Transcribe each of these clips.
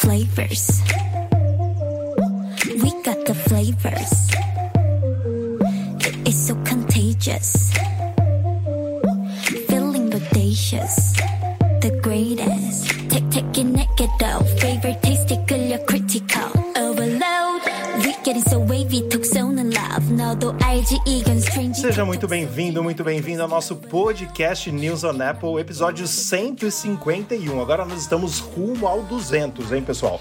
Flavors. We got the flavors. It's so contagious. Seja muito bem-vindo, muito bem-vindo ao nosso podcast News on Apple, episódio 151. Agora nós estamos rumo ao 200, hein, pessoal?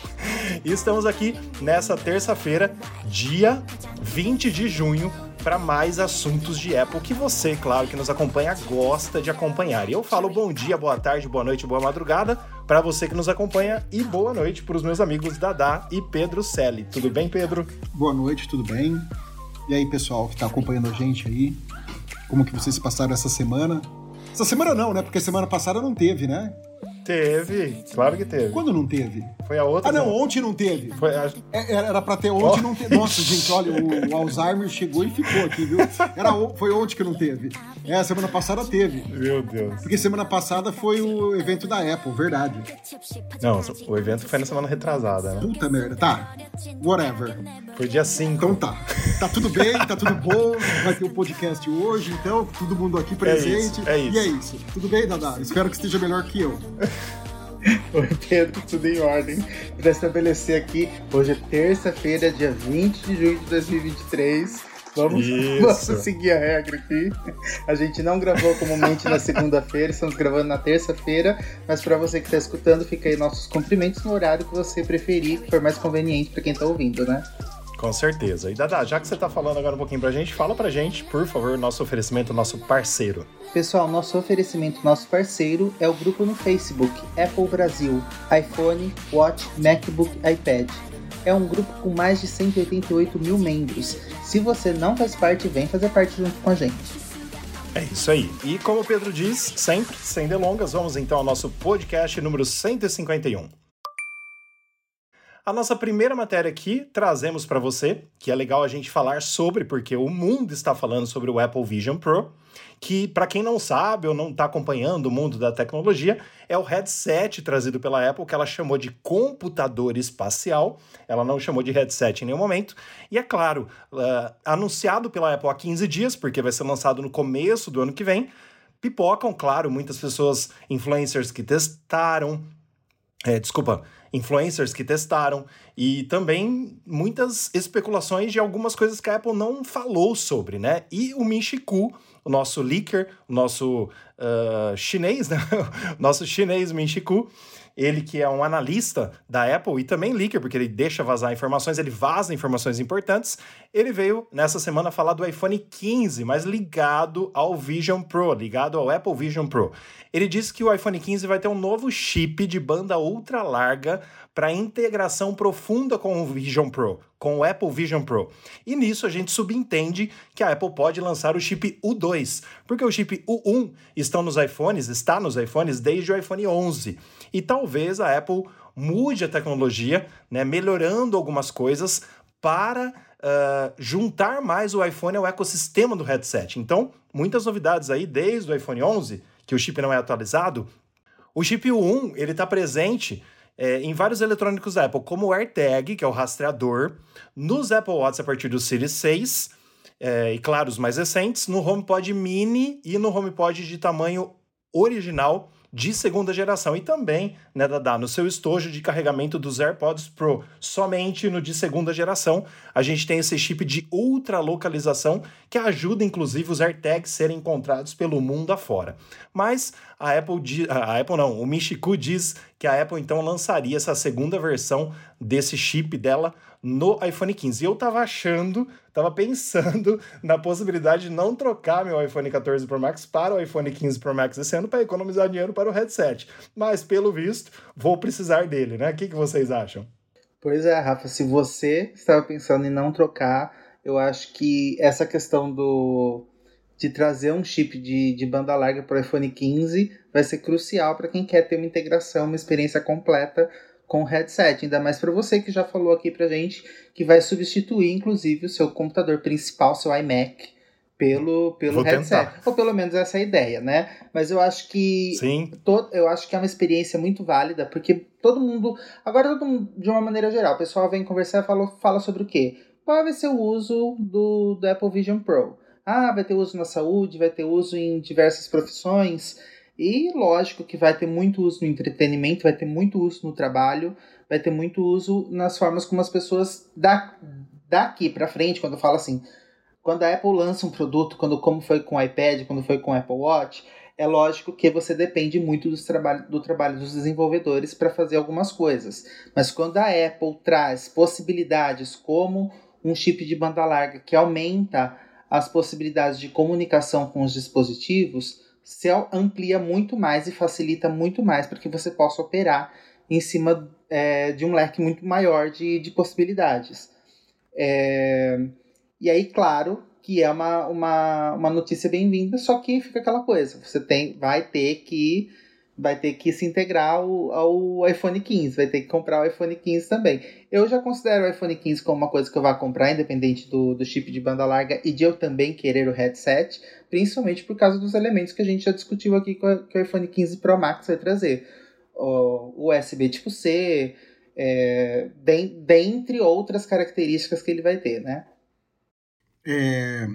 E estamos aqui nessa terça-feira, dia 20 de junho, para mais assuntos de Apple que você, claro, que nos acompanha, gosta de acompanhar. E eu falo bom dia, boa tarde, boa noite, boa madrugada para você que nos acompanha e boa noite para os meus amigos Dadá e Pedro Selle. Tudo bem, Pedro? Boa noite, tudo bem? E aí, pessoal que está acompanhando a gente aí? Como que vocês passaram essa semana? Essa semana não, né? Porque semana passada não teve, né? Teve, claro que teve. Quando não teve? Foi a outra. Ah, não, ontem não teve. Foi a... É, Era pra ter ontem, Oh. não teve. Nossa, gente, olha, o, o Alzheimer chegou e ficou aqui, viu? Era, o- foi ontem que não teve. É, semana passada teve. Meu Deus. Porque semana passada foi o evento da Apple, verdade. Não, o evento foi na semana retrasada, né? Puta merda. Tá, whatever. Foi dia 5. Então tá. Tá tudo bem, tá tudo bom. Vai ter um podcast hoje, então, todo mundo aqui presente. isso, é isso. E é isso. Tudo bem, Dadá? Espero que esteja melhor que eu. Oi, Pedro, tudo em ordem. Para estabelecer aqui, hoje é terça-feira, dia 20 de junho de 2023. Vamos, vamos seguir a regra aqui. A gente não gravou comumente na segunda-feira, estamos gravando na terça-feira. Mas para você que está escutando, fica aí nossos cumprimentos no horário que você preferir, que for mais conveniente para quem está ouvindo, né? Com certeza. E Dada, já que você tá falando agora um pouquinho pra gente, fala pra gente, por favor, nosso oferecimento, nosso parceiro. Pessoal, nosso oferecimento, nosso parceiro é o grupo no Facebook Apple Brasil, iPhone, Watch, MacBook, iPad. É um grupo com mais de 188 mil membros. Se você não faz parte, vem fazer parte junto com a gente. É isso aí. E como o Pedro diz, sempre, sem delongas, vamos então ao nosso podcast número 151. A nossa primeira matéria aqui trazemos para você, que é legal a gente falar sobre, porque o mundo está falando sobre o Apple Vision Pro, que para quem não sabe ou não está acompanhando o mundo da tecnologia, é o headset trazido pela Apple que ela chamou de computador espacial. Ela não chamou de headset em nenhum momento. E é claro, ah, anunciado pela Apple há 15 dias, porque vai ser lançado no começo do ano que vem. Pipocam, claro, muitas pessoas, influencers que testaram, é, desculpa, influencers que testaram e também muitas especulações de algumas coisas que a Apple não falou sobre, né? E o Min Chi Kuo, o nosso leaker, o nosso ah, chinês, né? nosso chinês Min Chi Kuo, ele que é um analista da Apple e também leaker, porque ele deixa vazar informações, ele vaza informações importantes. Ele veio nessa semana falar do iPhone 15, mas ligado ao Vision Pro, ligado ao Apple Vision Pro. Ele disse que o iPhone 15 vai ter um novo chip de banda ultra larga para integração profunda com o Vision Pro, com o Apple Vision Pro. E nisso a gente subentende que a Apple pode lançar o chip U2, porque o chip U1 estão nos iPhones, está nos iPhones desde o iPhone 11. E talvez a Apple mude a tecnologia, né, melhorando algumas coisas para ah, juntar mais o iPhone ao ecossistema do headset. Então, muitas novidades aí desde o iPhone 11, que o chip não é atualizado. O chip U1 ele está presente é, em vários eletrônicos da Apple, como o AirTag, que é o rastreador, nos Apple Watch a partir do Series 6, é, e claro, os mais recentes, no HomePod Mini e no HomePod de tamanho original de segunda geração. E também, né, Dada, no seu estojo de carregamento dos AirPods Pro, somente no de segunda geração, a gente tem esse chip de ultra localização que ajuda inclusive os AirTags serem encontrados pelo mundo afora. Mas a Apple, di- a Apple não, o Michiku diz que a Apple então lançaria essa segunda versão desse chip dela no iPhone 15. E eu tava achando, tava pensando na possibilidade de não trocar meu iPhone 14 Pro Max para o iPhone 15 Pro Max esse ano para economizar dinheiro para o headset. Mas pelo visto, vou precisar dele, né? O que, que vocês acham? Pois é, Rafa, se você estava pensando em não trocar, eu acho que essa questão do de trazer um chip de, de banda larga para o iPhone 15 vai ser crucial para quem quer ter uma integração, uma experiência completa com o headset. Ainda mais para você que já falou aqui pra gente que vai substituir, inclusive, o seu computador principal, seu iMac, pelo, pelo headset. Ou pelo menos essa é a ideia, né? Mas eu acho que. Sim. To, eu acho que é uma experiência muito válida, porque todo mundo. Agora, todo mundo, de uma maneira geral, o pessoal vem conversar e fala, fala sobre o quê? Qual vai ser o uso do, do Apple Vision Pro? Ah, vai ter uso na saúde, vai ter uso em diversas profissões. E lógico que vai ter muito uso no entretenimento, vai ter muito uso no trabalho, vai ter muito uso nas formas como as pessoas da, daqui para frente, quando eu falo assim, quando a Apple lança um produto, quando como foi com o iPad, quando foi com o Apple Watch, é lógico que você depende muito do trabalho, do trabalho dos desenvolvedores para fazer algumas coisas. Mas quando a Apple traz possibilidades como um chip de banda larga que aumenta as possibilidades de comunicação com os dispositivos, se amplia muito mais e facilita muito mais para que você possa operar em cima é, de um leque muito maior de, de possibilidades. É, e aí, claro, que é uma, uma, uma notícia bem-vinda, só que fica aquela coisa, você tem, vai ter que vai ter que se integrar ao, ao, iPhone 15, vai ter que comprar o iPhone 15 também. Eu já considero o iPhone 15 como uma coisa que eu vá comprar, independente do, do chip de banda larga e de eu também querer o headset, principalmente por causa dos elementos que a gente já discutiu aqui que o iPhone 15 Pro Max vai trazer. O USB tipo C, é, dentre outras características que ele vai ter, né? É,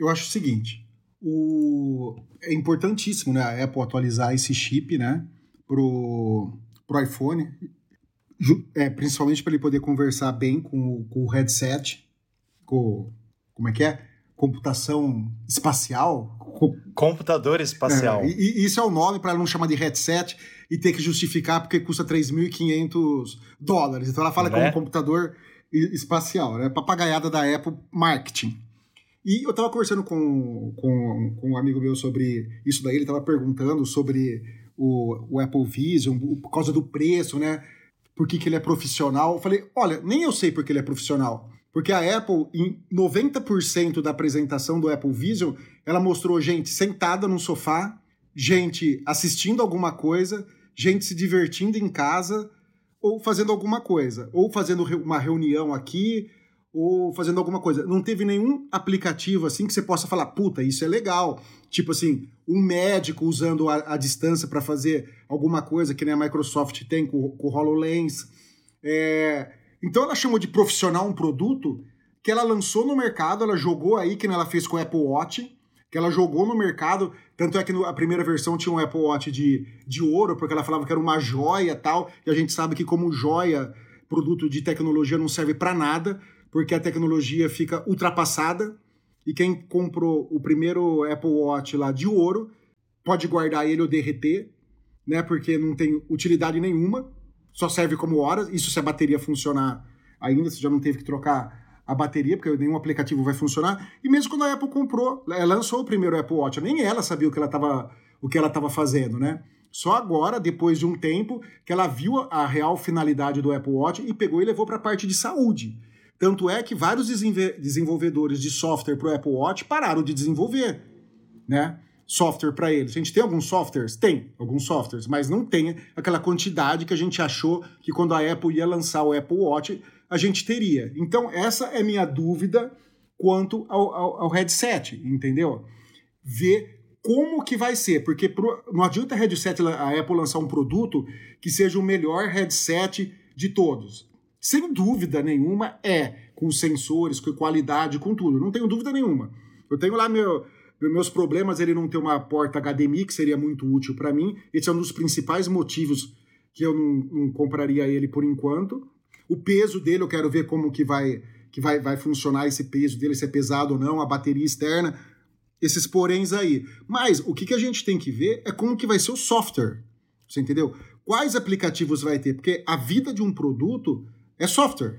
eu acho o seguinte, o, é importantíssimo né, a Apple atualizar esse chip né, pro, pro iPhone, é, principalmente para ele poder conversar bem com, com o headset, com, como é que é? Computação espacial. Computador espacial. É, e, e isso é o nome para não chamar de headset e ter que justificar porque custa 3.500 dólares. Então ela fala né? como computador espacial, né? Papagaiada da Apple Marketing. E eu estava conversando com, com, com, um amigo meu sobre isso daí, ele estava perguntando sobre o, o, Apple Vision, por causa do preço, né? Por que, que ele é profissional. Eu falei, olha, nem eu sei porque ele é profissional. Porque a Apple, em 90% da apresentação do Apple Vision, ela mostrou gente sentada num sofá, gente assistindo alguma coisa, gente se divertindo em casa, ou fazendo alguma coisa, ou fazendo uma reunião aqui, ou fazendo alguma coisa. Não teve nenhum aplicativo assim que você possa falar, puta, isso é legal. Tipo assim, um médico usando a, a distância para fazer alguma coisa que nem a Microsoft tem com, com o HoloLens. É... Então ela chamou de profissional um produto que ela lançou no mercado, ela jogou aí, que ela fez com o Apple Watch, que ela jogou no mercado. Tanto é que a primeira versão tinha um Apple Watch de, de ouro, porque ela falava que era uma joia tal. E a gente sabe que, como joia, produto de tecnologia não serve para nada, porque a tecnologia fica ultrapassada. E quem comprou o primeiro Apple Watch lá de ouro pode guardar ele ou derreter, né? Porque não tem utilidade nenhuma, só serve como horas. Isso se a bateria funcionar ainda, você já não teve que trocar a bateria, porque nenhum aplicativo vai funcionar. E mesmo quando a Apple comprou, lançou o primeiro Apple Watch, nem ela sabia o que ela estava o que ela estava fazendo, né? Só agora, depois de um tempo, que ela viu a real finalidade do Apple Watch e pegou e levou para a parte de saúde. Tanto é que vários desenvolvedores de software para o Apple Watch pararam de desenvolver, né? Software para eles. A gente tem alguns softwares? Tem alguns softwares, mas não tem aquela quantidade que a gente achou que quando a Apple ia lançar o Apple Watch, a gente teria. Então, essa é minha dúvida quanto ao, ao, ao headset, entendeu? Ver como que vai ser, porque pro, não adianta a headset, a Apple lançar um produto que seja o melhor headset de todos. Sem dúvida nenhuma é, com sensores, com qualidade, com tudo, não tenho dúvida nenhuma. Eu tenho lá meu, meus problemas, ele não ter uma porta HDMI, que seria muito útil para mim. Esse é um dos principais motivos que eu não, não compraria ele por enquanto. O peso dele, eu quero ver como que vai que vai, vai funcionar esse peso dele, se é pesado ou não, a bateria externa, esses poréns aí. Mas o que, que a gente tem que ver é como que vai ser o software. Você entendeu? Quais aplicativos vai ter? Porque a vida de um produto é software.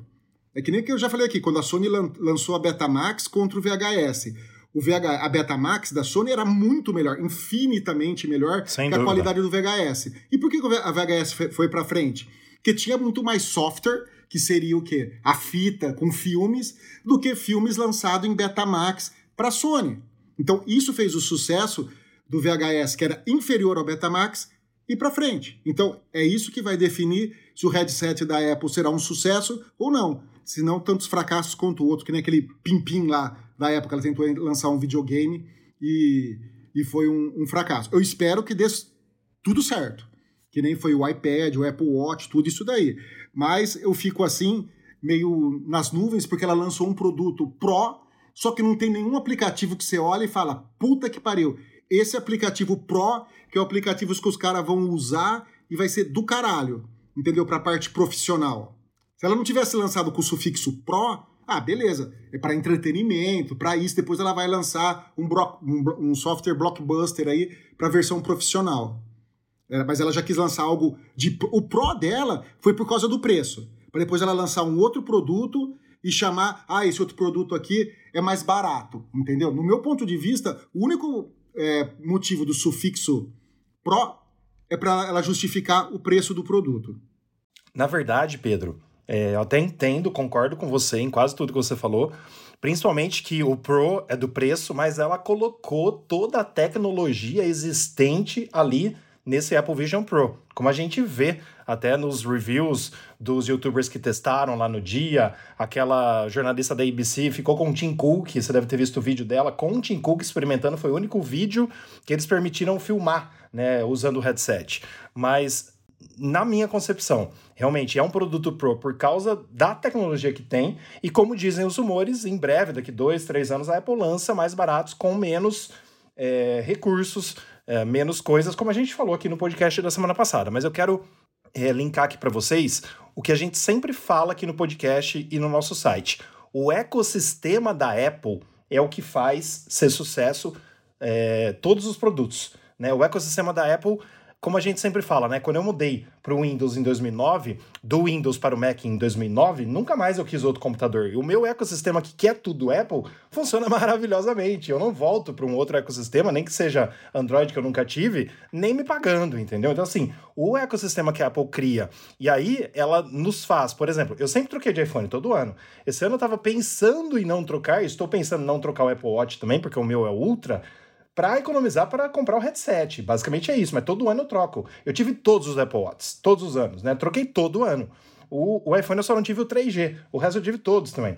É que nem que eu já falei aqui, quando a Sony lançou a Betamax contra o VHS. O VH, a Betamax da Sony era muito melhor, infinitamente melhor Sem que dúvida. a qualidade do VHS. E por que a VHS foi para frente? Porque tinha muito mais software que seria o quê? A fita com filmes, do que filmes lançados em Betamax para Sony. Então isso fez o sucesso do VHS, que era inferior ao Betamax, e para frente. Então é isso que vai definir se o headset da Apple será um sucesso ou não. Se não, tantos fracassos quanto o outro, que nem aquele pim-pim lá da época. Ela tentou lançar um videogame e, e foi um, um fracasso. Eu espero que dê tudo certo. Que nem foi o iPad, o Apple Watch, tudo isso daí. Mas eu fico assim, meio nas nuvens, porque ela lançou um produto Pro, só que não tem nenhum aplicativo que você olha e fala, puta que pariu, esse aplicativo Pro, que é o aplicativo que os caras vão usar e vai ser do caralho, entendeu? Para a parte profissional. Se ela não tivesse lançado com o sufixo Pro, ah, beleza, é para entretenimento, para isso. Depois ela vai lançar um, um, um software blockbuster aí para versão profissional. É, mas ela já quis lançar algo de. O Pro dela foi por causa do preço para depois ela lançar um outro produto e chamar, ah, esse outro produto aqui é mais barato, entendeu? No meu ponto de vista, o único é, motivo do sufixo pro é para ela justificar o preço do produto. Na verdade, Pedro, é, eu até entendo, concordo com você em quase tudo que você falou, principalmente que o Pro é do preço, mas ela colocou toda a tecnologia existente ali nesse Apple Vision Pro. Como a gente vê até nos reviews dos youtubers que testaram lá no dia, aquela jornalista da ABC ficou com o Tim Cook, você deve ter visto o vídeo dela, com o Tim Cook experimentando, foi o único vídeo que eles permitiram filmar, né, usando o headset. Mas na minha concepção, realmente é um produto Pro por causa da tecnologia que tem, e como dizem os rumores, em breve, daqui dois, três anos, a Apple lança mais baratos com menos é, recursos é, menos coisas, como a gente falou aqui no podcast da semana passada. Mas eu quero é, linkar aqui para vocês o que a gente sempre fala aqui no podcast e no nosso site. O ecossistema da Apple é o que faz ser sucesso é, todos os produtos. Né? O ecossistema da Apple como a gente sempre fala, né? Quando eu mudei para o Windows em 2009, do Windows para o Mac em 2009, nunca mais eu quis outro computador. E o meu ecossistema que é tudo Apple funciona maravilhosamente. Eu não volto para um outro ecossistema, nem que seja Android que eu nunca tive, nem me pagando, entendeu? Então assim, o ecossistema que a Apple cria e aí ela nos faz, por exemplo, eu sempre troquei de iPhone todo ano. Esse ano eu estava pensando em não trocar, estou pensando em não trocar o Apple Watch também, porque o meu é Ultra para economizar para comprar o headset. Basicamente é isso, mas todo ano eu troco. Eu tive todos os Apple Watch, todos os anos, né? Troquei todo ano. O, o iPhone eu só não tive o 3G, o resto eu tive todos também.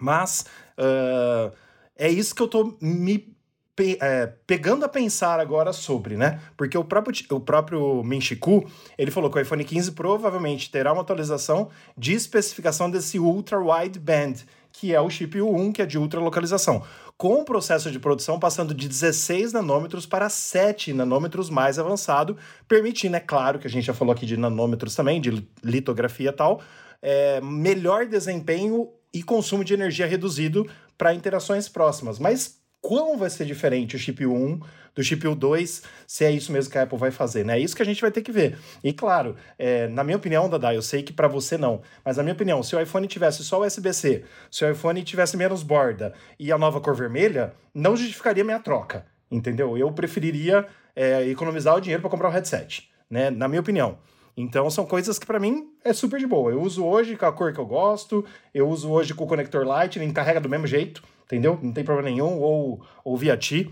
Mas uh, é isso que eu tô me pe é, pegando a pensar agora sobre, né? Porque o próprio, o próprio Minchiku, ele falou que o iPhone 15 provavelmente terá uma atualização de especificação desse Ultra Wideband, que é o chip U1, que é de ultra localização com o processo de produção passando de 16 nanômetros para 7 nanômetros mais avançado, permitindo, é claro, que a gente já falou aqui de nanômetros também, de litografia e tal, é, melhor desempenho e consumo de energia reduzido para interações próximas. Mas quão vai ser diferente o chip 1 do chip 2, se é isso mesmo que a Apple vai fazer, né? É isso que a gente vai ter que ver. E claro, é, na minha opinião, Dada, eu sei que para você não, mas na minha opinião, se o iPhone tivesse só USB-C, se o iPhone tivesse menos borda e a nova cor vermelha, não justificaria minha troca, entendeu? Eu preferiria é, economizar o dinheiro para comprar o headset, né? Na minha opinião. Então são coisas que para mim é super de boa. Eu uso hoje com a cor que eu gosto, eu uso hoje com o conector Lightning, carrega do mesmo jeito, entendeu? Não tem problema nenhum, ou, ou via Ti.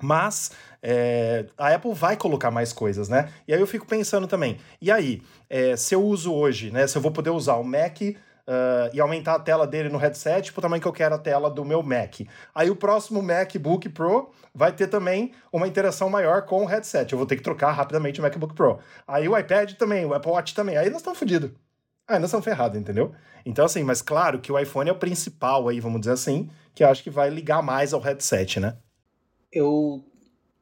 Mas é, a Apple vai colocar mais coisas, né? E aí eu fico pensando também, e aí, é, se eu uso hoje, né? Se eu vou poder usar o Mac uh, e aumentar a tela dele no headset pro tamanho que eu quero a tela do meu Mac. Aí o próximo MacBook Pro vai ter também uma interação maior com o headset. Eu vou ter que trocar rapidamente o MacBook Pro. Aí o iPad também, o Apple Watch também. Aí nós estamos fodidos. Aí nós estamos ferrados, entendeu? Então, assim, mas claro que o iPhone é o principal aí, vamos dizer assim, que eu acho que vai ligar mais ao headset, né? Eu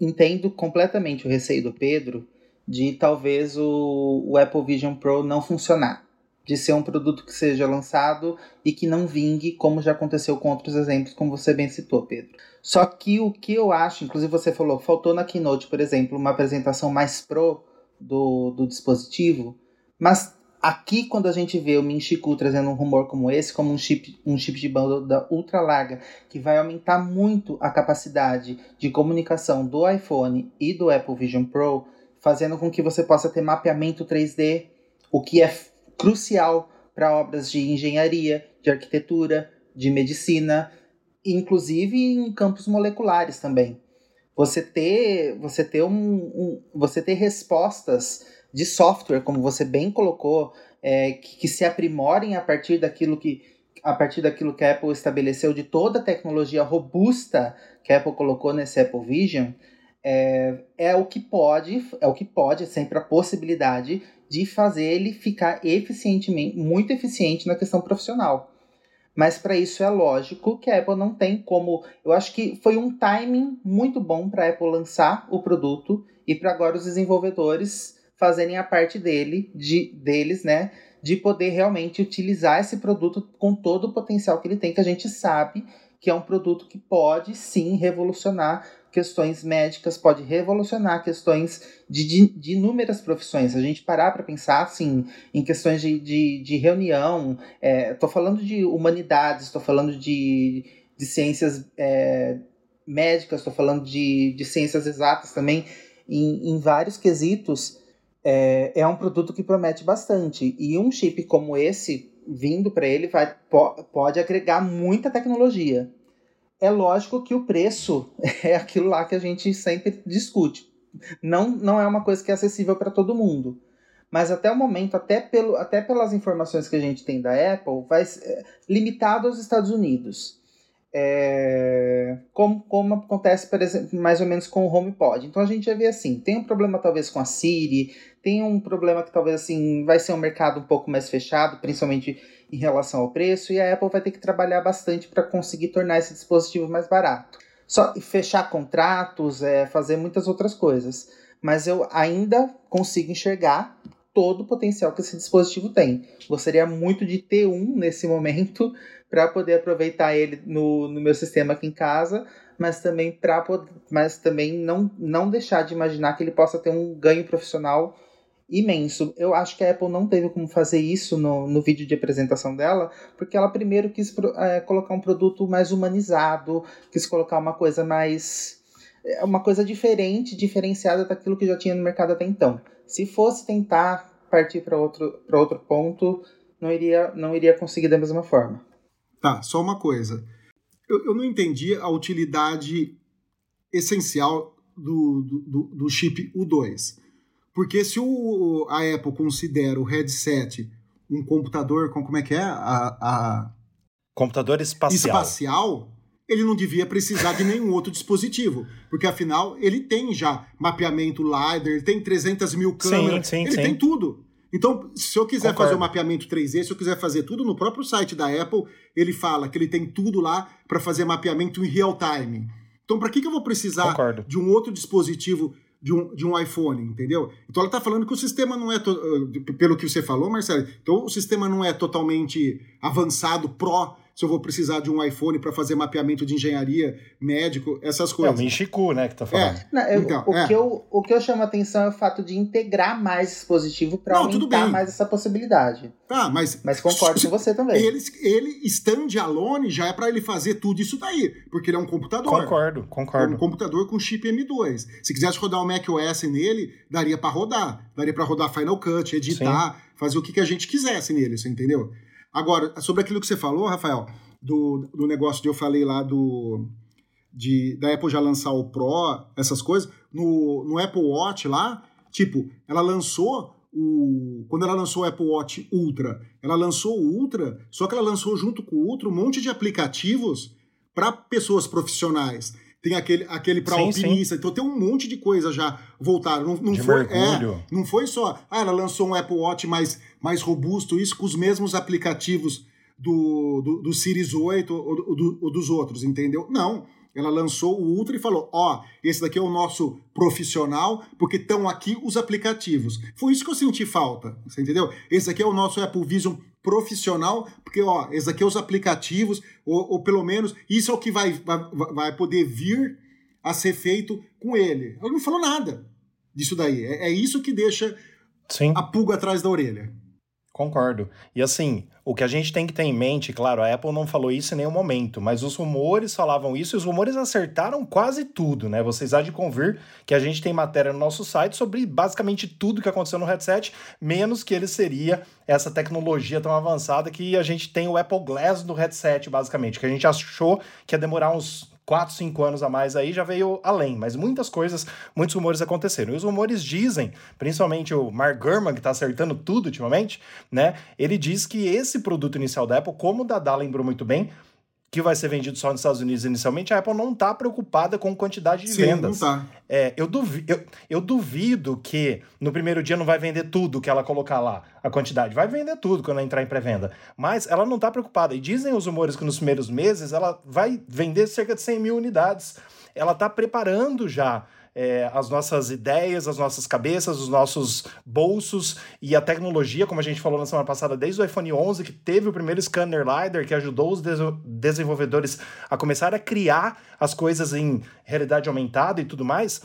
entendo completamente o receio do Pedro de talvez o, o Apple Vision Pro não funcionar. De ser um produto que seja lançado e que não vingue, como já aconteceu com outros exemplos, como você bem citou, Pedro. Só que o que eu acho, inclusive você falou, faltou na Keynote, por exemplo, uma apresentação mais pro do, do dispositivo, mas Aqui, quando a gente vê o Minchiku trazendo um rumor como esse, como um chip, um chip de banda ultra larga, que vai aumentar muito a capacidade de comunicação do iPhone e do Apple Vision Pro, fazendo com que você possa ter mapeamento 3D, o que é crucial para obras de engenharia, de arquitetura, de medicina, inclusive em campos moleculares também. Você ter, você ter, um, um você ter respostas de software, como você bem colocou, é, que, que, se aprimorem a partir daquilo que. a partir daquilo que a Apple estabeleceu, de toda a tecnologia robusta que a Apple colocou nesse Apple Vision, é, é o que pode, é o que pode, é sempre a possibilidade de fazer ele ficar eficientemente, muito eficiente na questão profissional. Mas para isso é lógico que a Apple não tem como. Eu acho que foi um timing muito bom para a Apple lançar o produto e para agora os desenvolvedores fazerem a parte dele, de, deles, né? De poder realmente utilizar esse produto com todo o potencial que ele tem, que a gente sabe que é um produto que pode sim revolucionar questões médicas, pode revolucionar questões de, de, de inúmeras profissões. Se a gente parar para pensar assim, em questões de, de, de reunião, estou é, falando de humanidades, estou falando de, de ciências é, médicas, estou falando de, de ciências exatas também, em, em vários quesitos. É, é um produto que promete bastante. E um chip como esse, vindo para ele, vai, pode agregar muita tecnologia. É lógico que o preço é aquilo lá que a gente sempre discute. Não, não é uma coisa que é acessível para todo mundo. Mas até o momento, até, pelo, até pelas informações que a gente tem da Apple, vai é, limitado aos Estados Unidos. É, como, como acontece, por exemplo, mais ou menos com o HomePod. Então a gente já vê assim, tem um problema talvez com a Siri, tem um problema que talvez assim vai ser um mercado um pouco mais fechado, principalmente em relação ao preço, e a Apple vai ter que trabalhar bastante para conseguir tornar esse dispositivo mais barato. Só fechar contratos, é, fazer muitas outras coisas. Mas eu ainda consigo enxergar todo o potencial que esse dispositivo tem. Gostaria muito de ter um nesse momento para poder aproveitar ele no, no meu sistema aqui em casa, mas também para mas também não, não deixar de imaginar que ele possa ter um ganho profissional imenso. Eu acho que a Apple não teve como fazer isso no, no vídeo de apresentação dela, porque ela primeiro quis é, colocar um produto mais humanizado, quis colocar uma coisa mais. É, uma coisa diferente, diferenciada daquilo que já tinha no mercado até então. Se fosse tentar partir para outro, outro ponto, não iria, não iria conseguir da mesma forma. Tá, só uma coisa. Eu, eu não entendi a utilidade essencial do, do, do chip U2. Porque se o, a Apple considera o headset um computador com como é que é? A, a... Computador espacial. Espacial, ele não devia precisar de nenhum outro dispositivo. Porque afinal, ele tem já mapeamento LiDAR, ele tem 300 mil câmeras, sim, sim, ele sim. tem tudo. Então, se eu quiser Concordo. fazer o mapeamento 3D, se eu quiser fazer tudo no próprio site da Apple, ele fala que ele tem tudo lá para fazer mapeamento em real time. Então, para que, que eu vou precisar Concordo. de um outro dispositivo de um, de um iPhone, entendeu? Então ela está falando que o sistema não é, pelo que você falou, Marcelo, então o sistema não é totalmente avançado, pró se eu vou precisar de um iPhone para fazer mapeamento de engenharia, médico, essas coisas. É o Michiku, né, que tá falando. É. Não, eu, então, o, é. que eu, o que eu chamo a atenção é o fato de integrar mais dispositivo para aumentar mais essa possibilidade. Tá, mas... Mas concordo com você também. Ele, ele stand-alone já é para ele fazer tudo isso daí, porque ele é um computador. Concordo, concordo. É um computador com chip M2. Se quisesse rodar o macOS nele, daria para rodar. Daria para rodar Final Cut, editar, Sim. fazer o que, que a gente quisesse nele, você entendeu? Agora, sobre aquilo que você falou, Rafael, do, do negócio que eu falei lá do. De, da Apple já lançar o Pro, essas coisas, no, no Apple Watch lá, tipo, ela lançou o. Quando ela lançou o Apple Watch Ultra, ela lançou o Ultra, só que ela lançou junto com o Ultra um monte de aplicativos para pessoas profissionais tem aquele, aquele para alpinista, sim. então tem um monte de coisa já voltaram. Não, não foi, é, não foi só, ah, ela lançou um Apple Watch mais, mais robusto, isso com os mesmos aplicativos do, do, do Series 8 ou, do, ou dos outros, entendeu? Não. Ela lançou o Ultra e falou: Ó, oh, esse daqui é o nosso profissional, porque estão aqui os aplicativos. Foi isso que eu senti falta, você entendeu? Esse daqui é o nosso Apple Vision profissional, porque ó, esse aqui é os aplicativos, ou, ou pelo menos isso é o que vai, vai, vai poder vir a ser feito com ele. Ela não falou nada disso daí. É, é isso que deixa Sim. a pulga atrás da orelha. Concordo. E assim, o que a gente tem que ter em mente, claro, a Apple não falou isso em nenhum momento, mas os rumores falavam isso e os rumores acertaram quase tudo, né? Vocês há de convir que a gente tem matéria no nosso site sobre basicamente tudo que aconteceu no headset, menos que ele seria essa tecnologia tão avançada que a gente tem o Apple Glass no headset, basicamente, que a gente achou que ia demorar uns 4, 5 anos a mais aí já veio além, mas muitas coisas, muitos rumores aconteceram. E os rumores dizem, principalmente o Mark Gurman, que está acertando tudo ultimamente, né? Ele diz que esse produto inicial da Apple, como o Dada lembrou muito bem, que vai ser vendido só nos Estados Unidos inicialmente, a Apple não está preocupada com quantidade de Sim, vendas. Não tá. é, eu, duvido, eu, eu, duvido que no primeiro dia não vai vender tudo que ela colocar lá, a quantidade. Vai vender tudo quando ela entrar em pré-venda. Mas ela não está preocupada. E dizem os rumores que nos primeiros meses ela vai vender cerca de 100 mil unidades. Ela está preparando já é, as nossas ideias, as nossas cabeças, os nossos bolsos e a tecnologia, como a gente falou na semana passada, desde o iPhone 11, que teve o primeiro scanner LiDAR, que ajudou os desenvolvedores a começar a criar as coisas em realidade aumentada e tudo mais,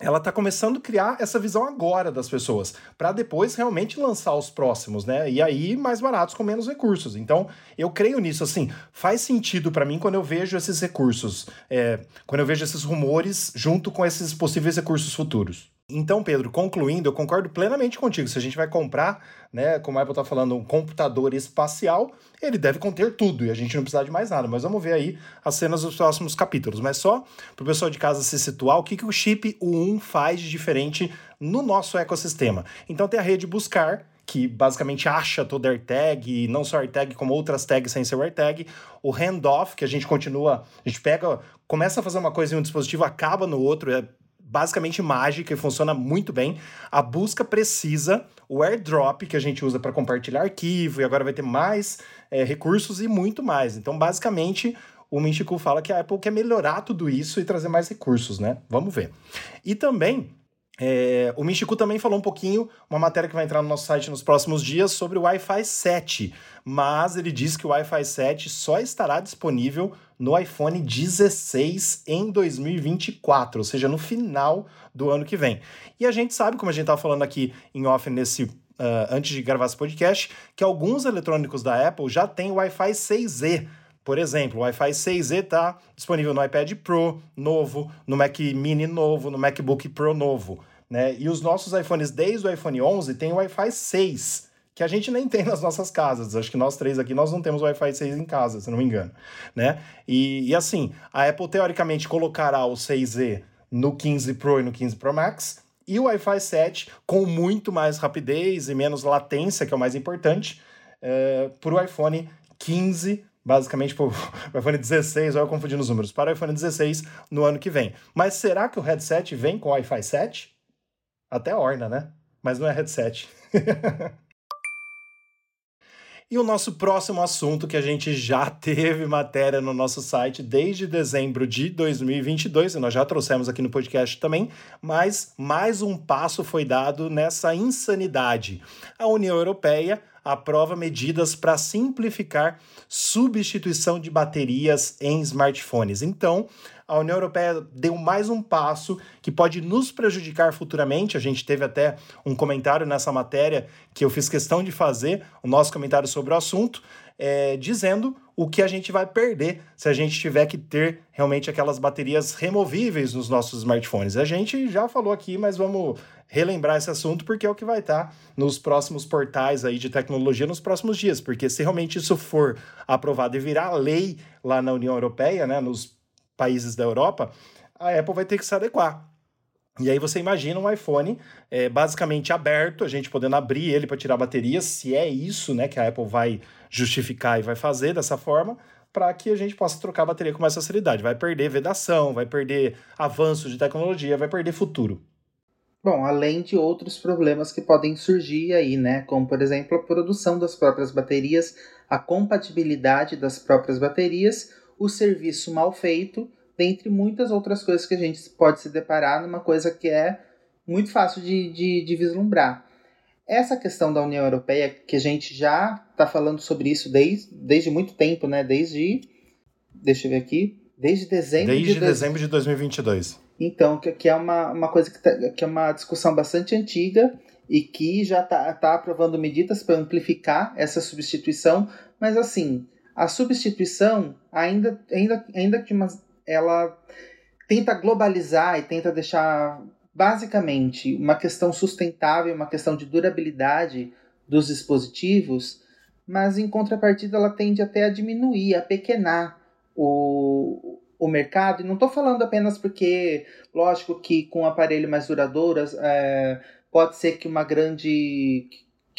ela está começando a criar essa visão agora das pessoas, para depois realmente lançar os próximos, né? E aí mais baratos com menos recursos. Então, eu creio nisso, assim, faz sentido para mim quando eu vejo esses recursos, é, quando eu vejo esses rumores junto com esses possíveis recursos futuros. Então, Pedro, concluindo, eu concordo plenamente contigo. Se a gente vai comprar, né, como a Apple está falando, um computador espacial, ele deve conter tudo e a gente não precisa de mais nada. Mas vamos ver aí as cenas dos próximos capítulos. Mas só para o pessoal de casa se situar, o que, que o chip U1 faz de diferente no nosso ecossistema. Então, tem a rede Buscar, que basicamente acha toda AirTag, e não só AirTag, como outras tags sem ser AirTag. O handoff, que a gente continua, a gente pega, começa a fazer uma coisa em um dispositivo, acaba no outro, é basicamente mágica e funciona muito bem. A busca precisa, o airdrop que a gente usa para compartilhar arquivo, e agora vai ter mais é, recursos e muito mais. Então, basicamente, o Minchiku fala que a Apple quer melhorar tudo isso e trazer mais recursos, né? Vamos ver. E também é, o Michiku também falou um pouquinho, uma matéria que vai entrar no nosso site nos próximos dias, sobre o Wi-Fi 7. Mas ele diz que o Wi-Fi 7 só estará disponível no iPhone 16 em 2024, ou seja, no final do ano que vem. E a gente sabe, como a gente estava falando aqui em off nesse. Uh, antes de gravar esse podcast, que alguns eletrônicos da Apple já têm Wi-Fi 6E. Por exemplo, o Wi-Fi 6E está disponível no iPad Pro novo, no Mac Mini novo, no MacBook Pro novo. Né? E os nossos iPhones, desde o iPhone 11, tem o Wi-Fi 6, que a gente nem tem nas nossas casas. Acho que nós três aqui, nós não temos Wi-Fi 6 em casa, se não me engano. Né? E, e assim, a Apple teoricamente colocará o 6E no 15 Pro e no 15 Pro Max, e o Wi-Fi 7 com muito mais rapidez e menos latência, que é o mais importante, é, para o iPhone 15 basicamente para o iPhone 16, olha eu confundindo os números, para o iPhone 16 no ano que vem. Mas será que o headset vem com Wi-Fi 7? Até orna, né? Mas não é headset. E o nosso próximo assunto, que a gente já teve matéria no nosso site desde dezembro de 2022, e nós já trouxemos aqui no podcast também, mas mais um passo foi dado nessa insanidade. A União Europeia aprova medidas para simplificar substituição de baterias em smartphones. Então, a União Europeia deu mais um passo que pode nos prejudicar futuramente. A gente teve até um comentário nessa matéria que eu fiz questão de fazer, o nosso comentário sobre o assunto, é, dizendo o que a gente vai perder se a gente tiver que ter realmente aquelas baterias removíveis nos nossos smartphones. A gente já falou aqui, mas vamos relembrar esse assunto porque é o que vai estar nos próximos portais aí de tecnologia nos próximos dias, porque se realmente isso for aprovado e virar lei lá na União Europeia, né, nos países da Europa, a Apple vai ter que se adequar. E aí você imagina um iPhone é, basicamente aberto, a gente podendo abrir ele para tirar baterias, se é isso, né, que a Apple vai justificar e vai fazer dessa forma, para que a gente possa trocar a bateria com mais facilidade. Vai perder vedação, vai perder avanço de tecnologia, vai perder futuro. Bom, além de outros problemas que podem surgir aí, né? Como, por exemplo, a produção das próprias baterias, a compatibilidade das próprias baterias, o serviço mal feito, dentre muitas outras coisas que a gente pode se deparar numa coisa que é muito fácil de, de, de vislumbrar. Essa questão da União Europeia, que a gente já está falando sobre isso desde, desde muito tempo, né? Desde. Deixa eu ver aqui. Desde dezembro desde de dezembro de 2022. Então, que, que é uma, uma coisa que, tá, que é uma discussão bastante antiga e que já está tá aprovando medidas para amplificar essa substituição, mas assim, a substituição ainda, ainda, ainda que uma, ela tenta globalizar e tenta deixar basicamente uma questão sustentável, uma questão de durabilidade dos dispositivos, mas em contrapartida ela tende até a diminuir, a pequenar o, o mercado, e não estou falando apenas porque, lógico que com aparelho mais duradouro, é, pode ser que uma grande.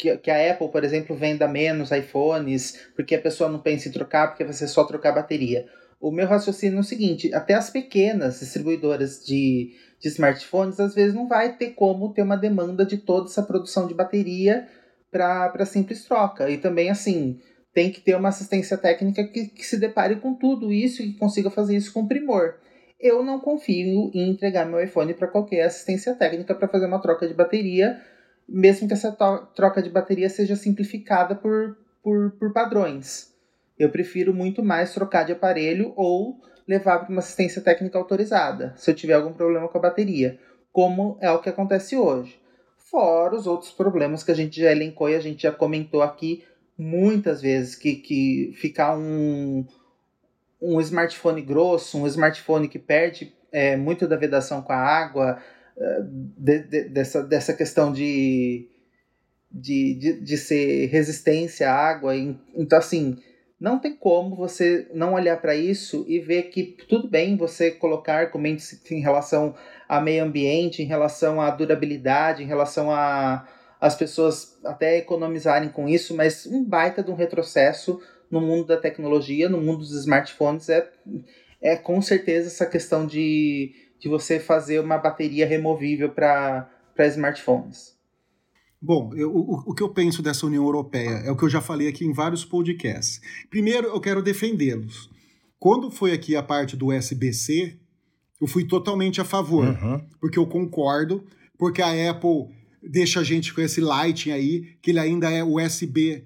Que, que a Apple, por exemplo, venda menos iPhones, porque a pessoa não pensa em trocar, porque vai ser só trocar bateria. O meu raciocínio é o seguinte: até as pequenas distribuidoras de, de smartphones, às vezes não vai ter como ter uma demanda de toda essa produção de bateria para simples troca. E também, assim, tem que ter uma assistência técnica que, que se depare com tudo isso e que consiga fazer isso com primor. Eu não confio em entregar meu iPhone para qualquer assistência técnica para fazer uma troca de bateria, mesmo que essa troca de bateria seja simplificada por, por, por padrões. Eu prefiro muito mais trocar de aparelho ou levar para uma assistência técnica autorizada, se eu tiver algum problema com a bateria, como é o que acontece hoje. Fora os outros problemas que a gente já elencou e a gente já comentou aqui muitas vezes que, que ficar um, um smartphone grosso, um smartphone que perde é, muito da vedação com a água, de, de, dessa, dessa questão de, de, de, de, ser resistência à água. Então, assim, não tem como você não olhar para isso e ver que tudo bem você colocar argumentos em relação a meio ambiente, em relação à durabilidade, em relação a as pessoas até economizarem com isso, mas um baita de um retrocesso no mundo da tecnologia, no mundo dos smartphones, é, é com certeza essa questão de, de você fazer uma bateria removível para smartphones. Bom, eu, o, o que eu penso dessa União Europeia é o que eu já falei aqui em vários podcasts. Primeiro, eu quero defendê-los. Quando foi aqui a parte do SBC, eu fui totalmente a favor, uhum. porque eu concordo, porque a Apple deixa a gente com esse Lighting aí, que ele ainda é USB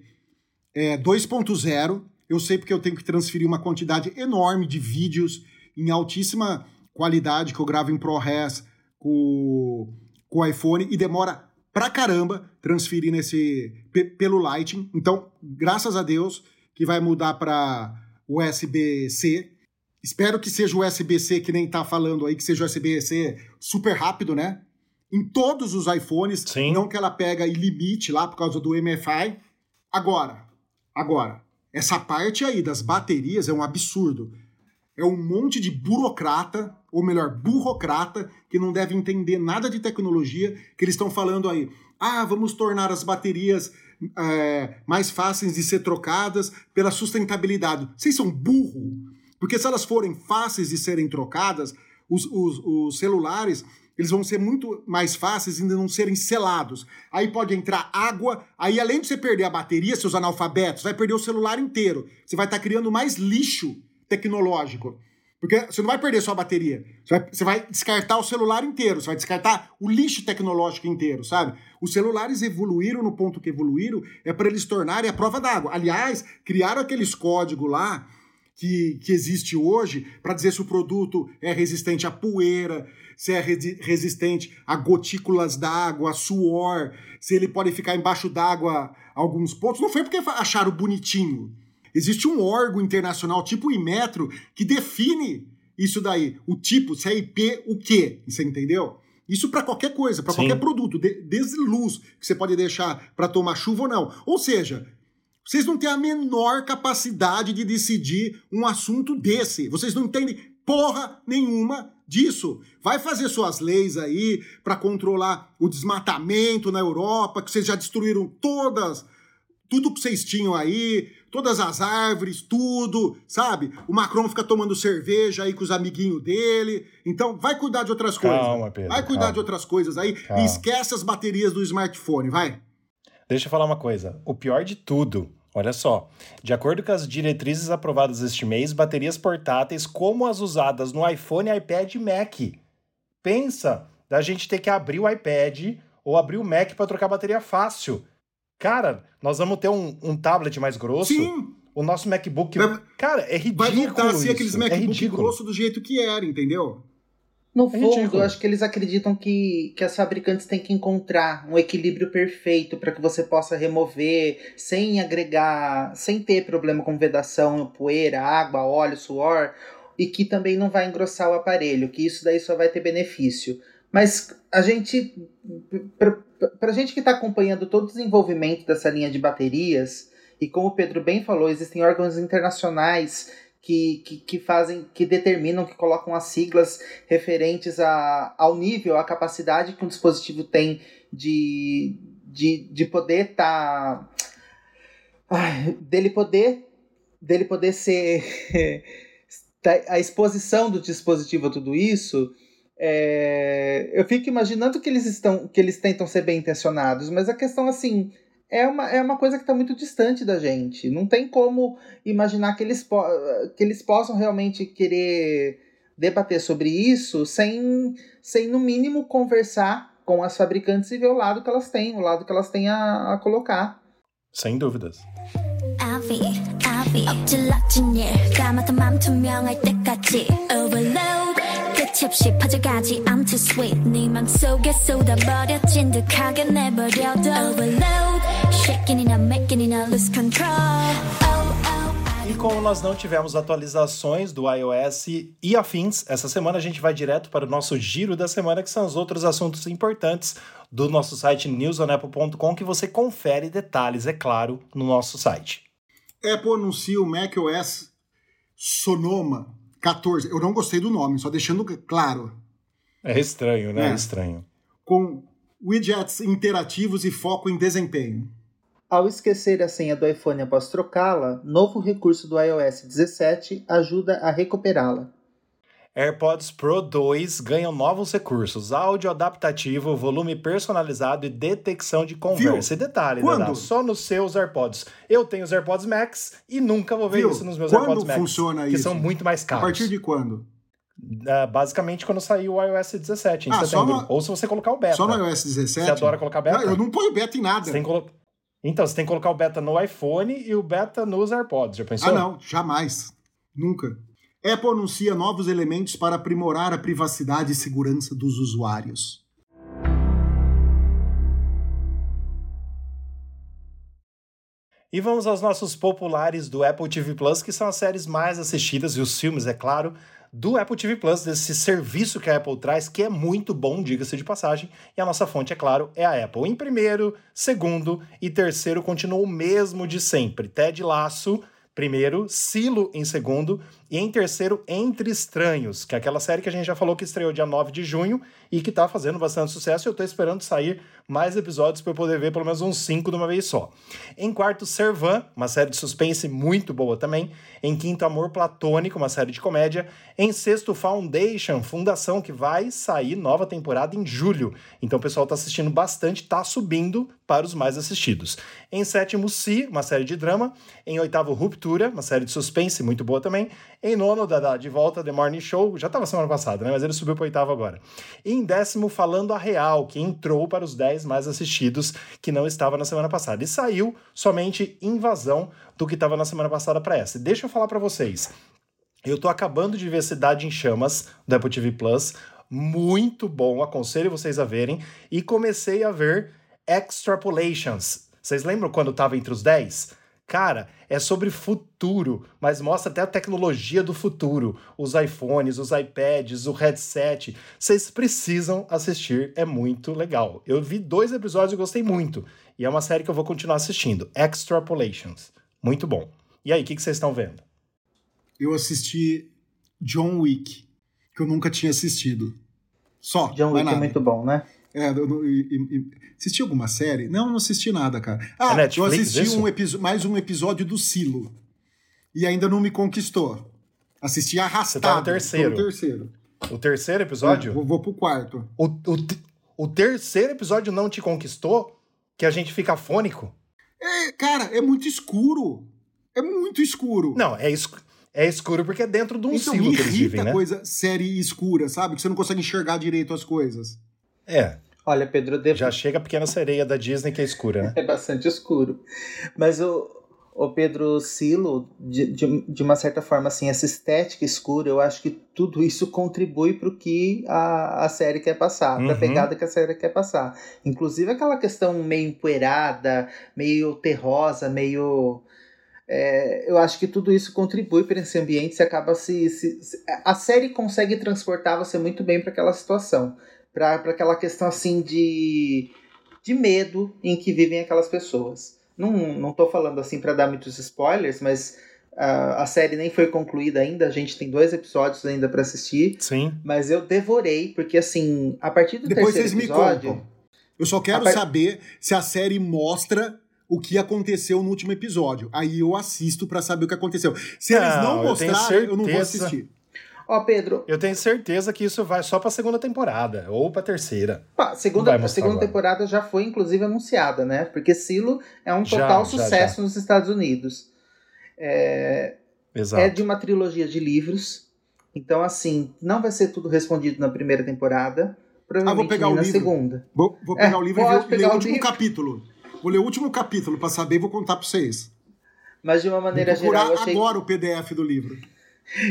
é, 2.0. Eu sei porque eu tenho que transferir uma quantidade enorme de vídeos em altíssima qualidade que eu gravo em ProRes com, com o iPhone e demora pra caramba transferir nesse pelo Lighting. Então, graças a Deus que vai mudar para USB-C. Espero que seja o USB-C que nem tá falando aí, que seja o USB-C super rápido, né? em todos os iPhones, Sim. não que ela pega e limite lá por causa do MFI. Agora, agora, essa parte aí das baterias é um absurdo. É um monte de burocrata, ou melhor, burocrata, que não deve entender nada de tecnologia, que eles estão falando aí. Ah, vamos tornar as baterias é, mais fáceis de ser trocadas pela sustentabilidade. Vocês são burro? Porque se elas forem fáceis de serem trocadas, os, os, os celulares eles vão ser muito mais fáceis de não serem selados. Aí pode entrar água, aí além de você perder a bateria, seus analfabetos, vai perder o celular inteiro. Você vai estar tá criando mais lixo tecnológico. Porque você não vai perder só a bateria. Você vai, você vai, descartar o celular inteiro, você vai descartar o lixo tecnológico inteiro, sabe? Os celulares evoluíram no ponto que evoluíram, é para eles tornarem a prova d'água. Aliás, criaram aqueles códigos lá que, que existe hoje para dizer se o produto é resistente à poeira, se é resistente a gotículas d'água, a suor, se ele pode ficar embaixo d'água alguns pontos. Não foi porque acharam bonitinho. Existe um órgão internacional tipo o Imetro que define isso daí, o tipo, se é IP, o quê? Você entendeu? Isso para qualquer coisa, para qualquer produto, desde luz que você pode deixar para tomar chuva ou não. Ou seja, vocês não têm a menor capacidade de decidir um assunto desse. Vocês não entendem porra nenhuma disso. Vai fazer suas leis aí para controlar o desmatamento na Europa, que vocês já destruíram todas, tudo que vocês tinham aí, todas as árvores, tudo, sabe? O Macron fica tomando cerveja aí com os amiguinhos dele. Então, vai cuidar de outras calma, coisas. Pedro, vai cuidar calma. de outras coisas aí calma. e esquece as baterias do smartphone, vai. Deixa eu falar uma coisa. O pior de tudo Olha só, de acordo com as diretrizes aprovadas este mês, baterias portáteis como as usadas no iPhone, iPad e Mac. Pensa da gente ter que abrir o iPad ou abrir o Mac para trocar bateria fácil. Cara, nós vamos ter um, um tablet mais grosso. Sim. O nosso MacBook. Vai, cara, é ridículo. Vai voltar a ser aqueles é MacBook é grosso do jeito que era, entendeu? No é fundo, ridículo. eu acho que eles acreditam que, que as fabricantes têm que encontrar um equilíbrio perfeito para que você possa remover sem agregar, sem ter problema com vedação, poeira, água, óleo, suor, e que também não vai engrossar o aparelho, que isso daí só vai ter benefício. Mas a gente, para a gente que está acompanhando todo o desenvolvimento dessa linha de baterias, e como o Pedro bem falou, existem órgãos internacionais que, que, que, fazem, que determinam, que colocam as siglas referentes a, ao nível, à capacidade que um dispositivo tem de, de, de poder estar. Tá, dele poder dele poder ser a exposição do dispositivo a tudo isso é, eu fico imaginando que eles estão que eles tentam ser bem intencionados mas a questão assim é uma, é uma coisa que está muito distante da gente. Não tem como imaginar que eles, que eles possam realmente querer debater sobre isso sem, sem, no mínimo, conversar com as fabricantes e ver o lado que elas têm, o lado que elas têm a, a colocar. Sem dúvidas. 끝이 없이 퍼져가지 I'm too sweet 네 맘속에 쏟아버려진 듯하게 내버려둬 Overload Shaking it up, making it up, lose control E como nós não tivemos atualizações do iOS e afins, essa semana a gente vai direto para o nosso giro da semana, que são os outros assuntos importantes do nosso site newsonapple.com, que você confere detalhes, é claro, no nosso site. Apple anuncia o macOS Sonoma 14. Eu não gostei do nome, só deixando claro. É estranho, né? É, é estranho. Com widgets interativos e foco em desempenho. Ao esquecer a senha do iPhone após trocá-la, novo recurso do iOS 17 ajuda a recuperá-la. AirPods Pro 2 ganham novos recursos: áudio adaptativo, volume personalizado e detecção de conversa. Viu? E detalhe, Quando? só nos seus AirPods. Eu tenho os AirPods Max e nunca vou ver Viu? isso nos meus quando AirPods Max. funciona que isso? são muito mais caros. A partir de quando? Uh, basicamente quando sair o iOS 17, em ah, setembro. No... Ou se você colocar o beta. Só no iOS 17? Você adora colocar beta? Não, eu não ponho beta em nada. Colo... Então, você tem que colocar o beta no iPhone e o beta nos AirPods, já pensou? Ah, não, jamais. Nunca. Apple anuncia novos elementos para aprimorar a privacidade e segurança dos usuários. E vamos aos nossos populares do Apple TV Plus, que são as séries mais assistidas e os filmes, é claro, do Apple TV Plus, desse serviço que a Apple traz, que é muito bom, diga-se de passagem. E a nossa fonte, é claro, é a Apple. Em primeiro, segundo e terceiro continua o mesmo de sempre. Ted Laço, primeiro, Silo em segundo e em terceiro, Entre Estranhos, que é aquela série que a gente já falou que estreou dia 9 de junho e que tá fazendo bastante sucesso. E eu tô esperando sair mais episódios para eu poder ver pelo menos uns cinco de uma vez só. Em quarto, Servan, uma série de suspense muito boa também. Em quinto, Amor Platônico, uma série de comédia. Em sexto, Foundation, Fundação, que vai sair nova temporada em julho. Então o pessoal tá assistindo bastante, tá subindo para os mais assistidos. Em sétimo, Si, uma série de drama. Em oitavo, Ruptura, uma série de suspense muito boa também. Em nono, da, de volta, The Morning Show, já estava semana passada, né? Mas ele subiu para oitavo agora. E em décimo, Falando a Real, que entrou para os 10 mais assistidos, que não estava na semana passada. E saiu somente Invasão do que estava na semana passada para essa. Deixa eu falar para vocês. Eu tô acabando de ver Cidade em Chamas, do Apple TV Plus. Muito bom, aconselho vocês a verem. E comecei a ver Extrapolations. Vocês lembram quando estava entre os 10? Cara, é sobre futuro, mas mostra até a tecnologia do futuro. Os iPhones, os iPads, o headset. Vocês precisam assistir, é muito legal. Eu vi dois episódios e gostei muito. E é uma série que eu vou continuar assistindo. Extrapolations. Muito bom. E aí, o que, que vocês estão vendo? Eu assisti John Wick, que eu nunca tinha assistido. Só. John Wick nada. é muito bom, né? É, eu, eu, eu, assisti alguma série? Não, não assisti nada, cara. Ah, é eu assisti um mais um episódio do Silo. E ainda não me conquistou. Assisti arrastado. Você tá no terceiro. terceiro. O terceiro episódio? vou, vou pro quarto. O, o, o terceiro episódio não te conquistou? Que a gente fica fônico? É, cara, é muito escuro. É muito escuro. Não, é escuro. É escuro porque é dentro de um então, silo que eles vivem, né? coisa série escura, sabe? Que você não consegue enxergar direito as coisas. É. Olha, Pedro, devo... já chega a pequena sereia da Disney que é escura, né? é bastante escuro. Mas o, o Pedro Silo, de, de, de, uma certa forma, assim, essa estética escura, eu acho que tudo isso contribui para o que a, a série quer passar, uhum. para a pegada que a série quer passar. Inclusive aquela questão meio empoeirada, meio terrosa, meio. É, eu acho que tudo isso contribui para esse ambiente. Você acaba se, se, se, a série consegue transportar você muito bem para aquela situação para aquela questão assim de, de medo em que vivem aquelas pessoas. Não, não tô falando assim para dar muitos spoilers, mas A, a série nem foi concluída ainda, a gente tem dois episódios ainda para assistir. Sim. Mas eu devorei, porque assim, a partir do Depois terceiro vocês me episódio. contam. Eu só quero par- saber se a série mostra o que aconteceu no último episódio. Aí eu assisto pra saber o que aconteceu. Se eles Não, não eu mostrarem, eu não vou assistir. Ó, Pedro, Eu tenho certeza que isso vai só pra segunda temporada, ou pra terceira. pá, segunda, a segunda agora. temporada já foi inclusive anunciada, né? Porque Silo é um Já, total já, sucesso nos Estados Unidos. É, Exato. é de uma trilogia de livros. Então, assim, não vai ser tudo respondido na primeira temporada. Provavelmente pegar nem o na livro. segunda. Vou, vou pegar É, o livro e ver- ler pegar o o último livro. capítulo. Vou ler o último capítulo pra saber e vou contar pra vocês. Mas de uma Vou maneira procurar geral, eu achei, agora o PDF do livro.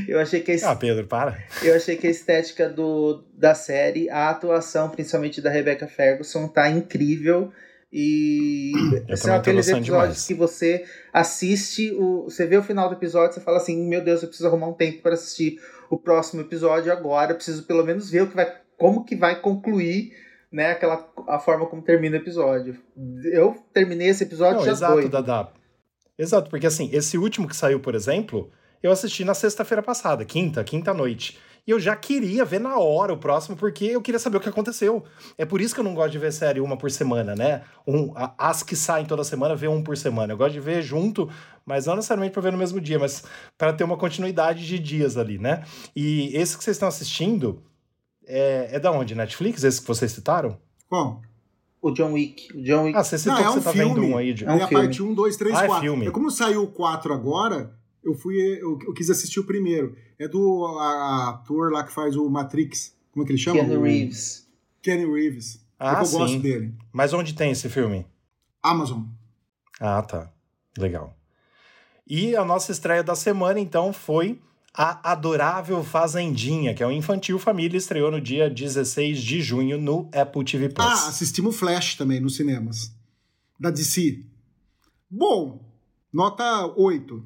Eu achei que a Ah, Pedro, para. Eu achei que a estética do, da série, a atuação, principalmente da Rebecca Ferguson, tá incrível. E Eu são aqueles episódios demais. que você assiste, o, você vê o final do episódio, você fala assim: Meu Deus, eu preciso arrumar um tempo para assistir o próximo episódio agora. Eu preciso pelo menos ver o que vai, como que vai concluir né, aquela, a forma como termina o episódio. Eu terminei esse episódio Não, já exato, doido. Dada. Exato, porque assim, esse último que saiu, por exemplo, eu assisti na sexta-feira passada, quinta, quinta noite. E eu já queria ver na hora o próximo, porque eu queria saber o que aconteceu. É por isso que eu não gosto de ver série uma por semana, né? Um, as que saem toda semana, ver um por semana. Eu gosto de ver junto, mas não necessariamente para ver no mesmo dia, mas para ter uma continuidade de dias ali, né? E esse que vocês estão assistindo é, é da onde? Netflix? Esse que vocês citaram? Qual? O John Wick. O John Wick. Ah, você citou Não, é que um você tá vendo filme. um aí. De... É um é a filme. parte 1, 2, 3, Ah, é 4. filme. É como saiu o 4 agora, eu fui. Eu, eu quis assistir o primeiro. É do a- a ator lá que faz o Matrix. Como é que ele chama? Keanu Reeves. Kenny Reeves. é Ah, que eu sim. gosto dele. Mas onde tem esse filme? Amazon. Ah, tá. Legal. E a nossa estreia da semana, então, foi A Adorável Fazendinha, que é um infantil família, estreou no dia 16 de junho no Apple TV Plus. Ah, assistimos Flash também nos cinemas. Da DC. Bom, nota 8.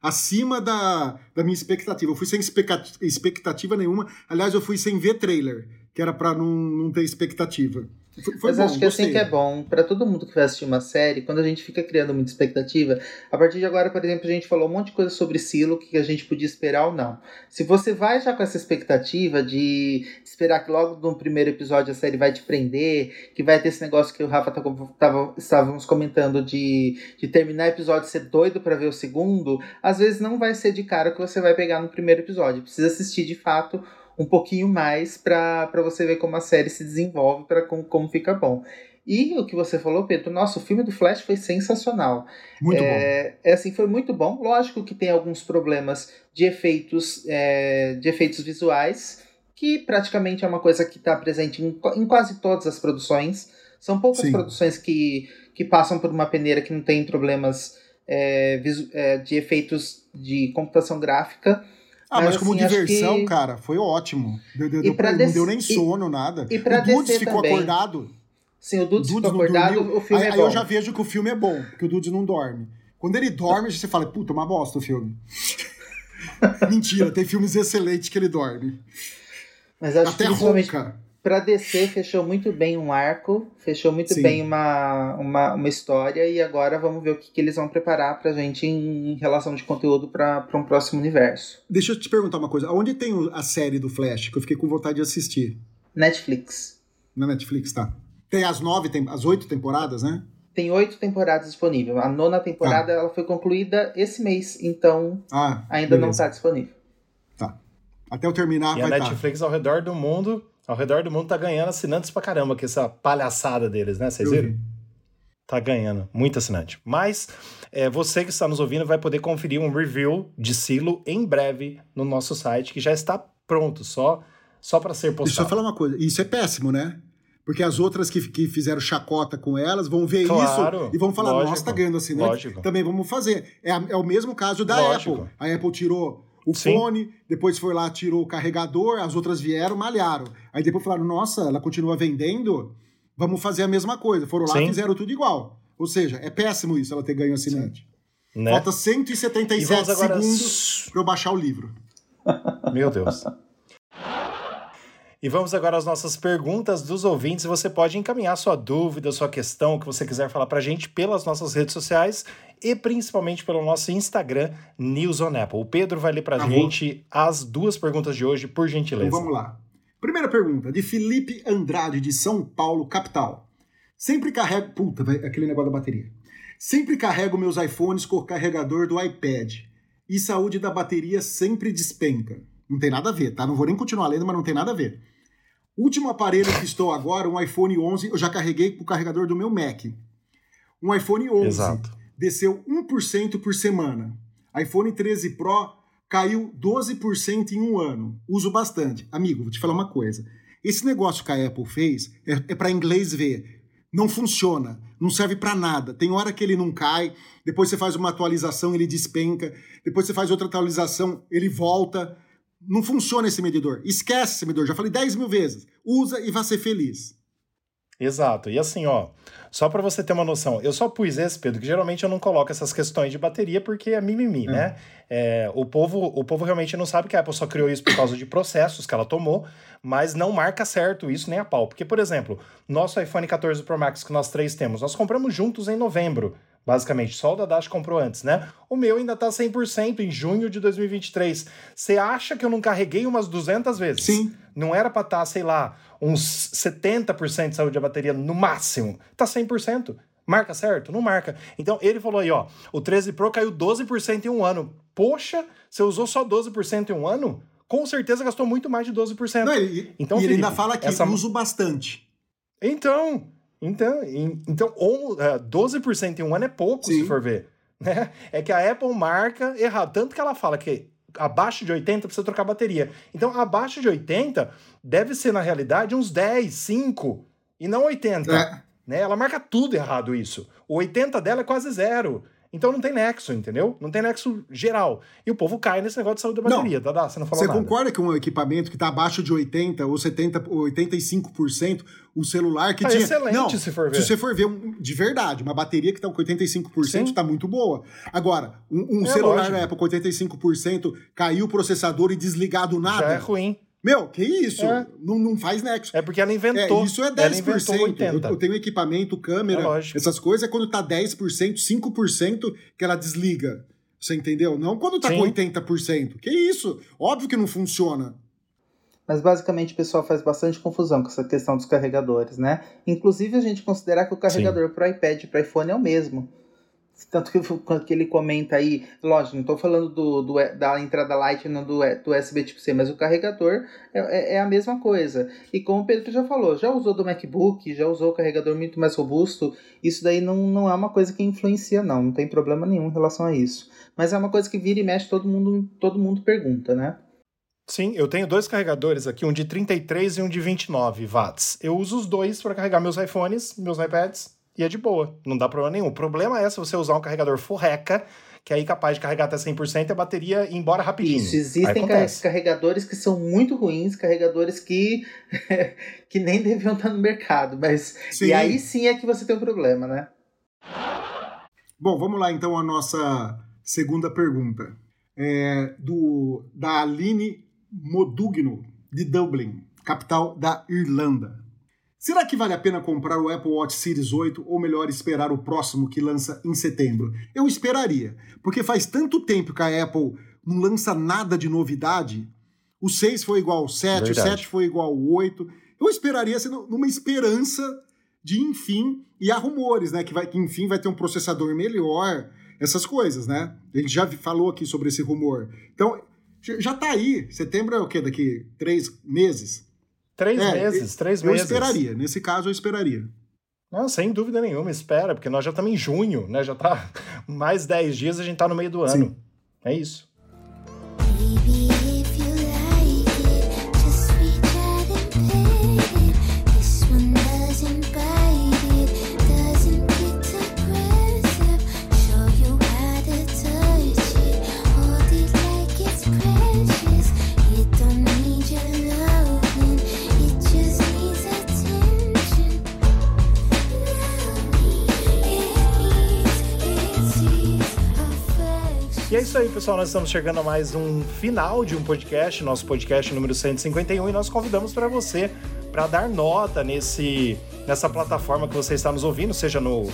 Acima da, da minha expectativa. Eu fui sem expecta- expectativa nenhuma. Aliás, eu fui sem ver trailer, que era pra não, não ter expectativa. Foi, foi Mas bom, acho que assim gostei. que é bom pra todo mundo que vai assistir uma série, quando a gente fica criando muita expectativa, a partir de agora, por exemplo, a gente falou um monte de coisa sobre Silo, o que a gente podia esperar ou não. Se você vai já com essa expectativa de esperar que logo no primeiro episódio a série vai te prender, que vai ter esse negócio que o Rafa tá, tava, estávamos comentando de, de terminar o episódio e ser doido pra ver o segundo, às vezes não vai ser de cara que você vai pegar no primeiro episódio. Precisa assistir de fato um pouquinho mais pra você ver como a série se desenvolve, para como, como fica bom. E o que você falou, Pedro, nossa, o filme do Flash foi sensacional. Muito bom. é, é assim, foi muito bom. Lógico que tem alguns problemas de efeitos, é, de efeitos visuais, que praticamente é uma coisa que está presente em, em quase todas as produções. São poucas Sim. produções que, que passam por uma peneira que não tem problemas é, é, de efeitos de computação gráfica. Ah, mas Mas, como assim, diversão, que- cara, foi ótimo. Deu, deu, E deu- pra não des- deu nem e- sono, nada. e pra o Dudes ficou também. acordado. Sim, o Dudes ficou não acordado, dormiu. o filme aí, é aí bom. eu já vejo que o filme é bom, porque o Dudes não dorme. Quando ele dorme, você fala, puta, uma bosta o filme. Mentira, tem filmes excelentes que ele dorme. Mas acho Até que principalmente ronca. Pra DC fechou muito bem um arco, fechou muito Sim. bem uma, uma, uma história e agora vamos ver o que, que eles vão preparar pra gente em, em relação de conteúdo pra pra um próximo universo. Deixa eu te perguntar uma coisa. Onde tem a série do Flash, que eu fiquei com vontade de assistir? Netflix. Na Netflix, tá? Tem as nove, tem as oito temporadas, né? Tem oito temporadas disponíveis. A nona temporada ela foi concluída esse mês, então Ah, ainda não beleza. está disponível. Até eu terminar, E a vai estar. Netflix ao redor do mundo, ao redor do mundo tá ganhando assinantes pra caramba, com essa palhaçada deles, né? Vocês viram? vi. Tá ganhando, muito assinante. Mas é, você que está nos ouvindo vai poder conferir um review de Silo em breve no nosso site, que já está pronto, só, só para ser Deixa eu só postado. falar uma coisa. Isso é péssimo, né? Porque as outras que, que fizeram chacota com elas vão ver Claro, isso e vão falar, lógico, nossa, tá ganhando assinante. lógico. Também vamos fazer. É, é o mesmo caso da Lógico. Apple. A Apple tirou o Sim. fone, depois foi lá, tirou o carregador, as outras vieram, malharam. Aí depois falaram, nossa, ela continua vendendo, vamos fazer a mesma coisa. Foram lá e Sim. fizeram tudo igual. Ou seja, é péssimo isso, ela ter ganho assinante. Né? Falta E 177 vamos agora. segundos pra eu baixar o livro. Meu Deus. E vamos agora às nossas perguntas dos ouvintes. Você pode encaminhar sua dúvida, sua questão, o que você quiser falar pra gente pelas nossas redes sociais e principalmente pelo nosso Instagram, News on Apple. O Pedro vai ler pra tá gente as duas perguntas de hoje, por gentileza. Então vamos lá. Primeira pergunta, de Felipe Andrade, de São Paulo, capital. Sempre carrego. Puta, aquele negócio da bateria. Sempre carrego meus iPhones com o carregador do iPad. E saúde da bateria sempre despenca. Não tem nada a ver, tá? Não vou nem continuar lendo, mas não tem nada a ver. Último aparelho que estou agora, um iPhone 11, eu já carreguei com o carregador do meu Mac. Um iPhone 11 Exato. desceu 1% por semana. iPhone 13 Pro caiu 12% em um ano. Uso bastante. Amigo, vou te falar uma coisa. Esse negócio que a Apple fez é, é para inglês ver. Não funciona, não serve para nada. Tem hora que ele não cai, depois você faz uma atualização, ele despenca, depois você faz outra atualização, ele volta. Não funciona esse medidor. Esquece esse medidor, já falei 10 mil vezes. Usa e vá ser feliz. Exato. E assim, ó, só para você ter uma noção, eu só pus esse, Pedro, que geralmente eu não coloco essas questões de bateria porque é mimimi, é. né? É, o, povo, o povo realmente não sabe que a Apple só criou isso por causa de processos que ela tomou, mas não marca certo isso nem a pau. Porque, por exemplo, nosso iPhone 14 Pro Max que nós três temos, nós compramos juntos em novembro basicamente. Só o da Dash comprou antes, né? O meu ainda tá 100% em junho de 2023. Você acha que eu não carreguei umas 200 vezes? Sim. Não era pra estar, tá, sei lá, uns 70% de saúde da bateria no máximo. Tá 100%. Marca certo? Não marca. Então ele falou aí, ó, o 13 Pro caiu 12% em um ano. Poxa, você usou só 12% em um ano? Com certeza gastou muito mais de 12%. Não, ele, então, e Felipe, ele ainda fala que essa... uso bastante. Então, então, então 12% é, em um ano é pouco, Sim. se for ver. Né? É que a Apple marca errado. Tanto que ela fala que abaixo de 80 precisa trocar bateria. Então, abaixo de 80 deve ser, na realidade, uns 10, 5 e não 80. É. Né? Ela marca tudo errado isso. O 80 dela é quase zero. Então não tem nexo, entendeu? Não tem nexo geral. E o povo cai nesse negócio de saúde da bateria, não, tá? Você não falou Você nada. concorda que um equipamento que está abaixo de 80 ou 70 ou 85%, o celular que é tinha... excelente não, se for ver. Se você for ver um, de verdade, uma bateria que está com 85% está muito boa. Agora, um, um é celular lógico. na época com 85% caiu o processador e desligado nada... Já é ruim. Meu, que isso? É. Não, não faz nexo. É porque ela inventou. É, isso é 10%. Eu, eu tenho equipamento, câmera, é essas coisas, é quando tá 10%, 5% que ela desliga. Você entendeu? Não quando tá Sim. com 80%. Que isso? Óbvio que não funciona. Mas basicamente o pessoal faz bastante confusão com essa questão dos carregadores, né? Inclusive a gente considerar que o carregador para iPad e para iPhone é o mesmo. Tanto que, que ele comenta aí, lógico, não estou falando do, do, da entrada Lightning do, do USB tipo C, mas o carregador é, é, é, a mesma coisa. E como o Pedro já falou, já usou do MacBook, já usou o carregador muito mais robusto, isso daí não, não é uma coisa que influencia, não, não tem problema nenhum em relação a isso. Mas é uma coisa que vira e mexe, todo mundo, todo mundo pergunta, né? Sim, eu tenho dois carregadores aqui, um de 33 e um de 29 watts. Eu uso os dois para carregar meus iPhones, meus iPads e é de boa, não dá problema nenhum. O problema é se você usar um carregador furreca, que é aí capaz de carregar até 100% e a bateria ir embora rapidinho. Isso, existem carregadores que são muito ruins, carregadores que, que nem deviam estar no mercado, mas sim. e aí sim é que você tem um problema, né? Bom, vamos lá então a nossa segunda pergunta. É do da Aline Modugno, de Dublin, capital da Irlanda. Será que vale a pena comprar o Apple Watch Series 8 ou melhor esperar o próximo que lança em setembro? Eu esperaria, porque faz tanto tempo que a Apple não lança nada de novidade. O 6 foi igual ao 7, Verdade. o 7 foi igual ao 8. Eu esperaria ser numa esperança de enfim, e há rumores, né, que, vai, que enfim vai ter um processador melhor, essas coisas, né? A gente já falou aqui sobre esse rumor. Então, já tá aí. Setembro é o quê? Daqui três meses? Três é, meses, três eu meses. Eu esperaria, nesse caso eu esperaria. Não, sem dúvida nenhuma, espera, porque nós já estamos em junho, né? Já tá mais dez dias, a gente tá no meio do ano. Sim. É isso. Pessoal. Nós estamos chegando a mais um final de um podcast, nosso podcast número 151, e nós convidamos para você para dar nota nesse nessa plataforma que você está nos ouvindo, seja no uh,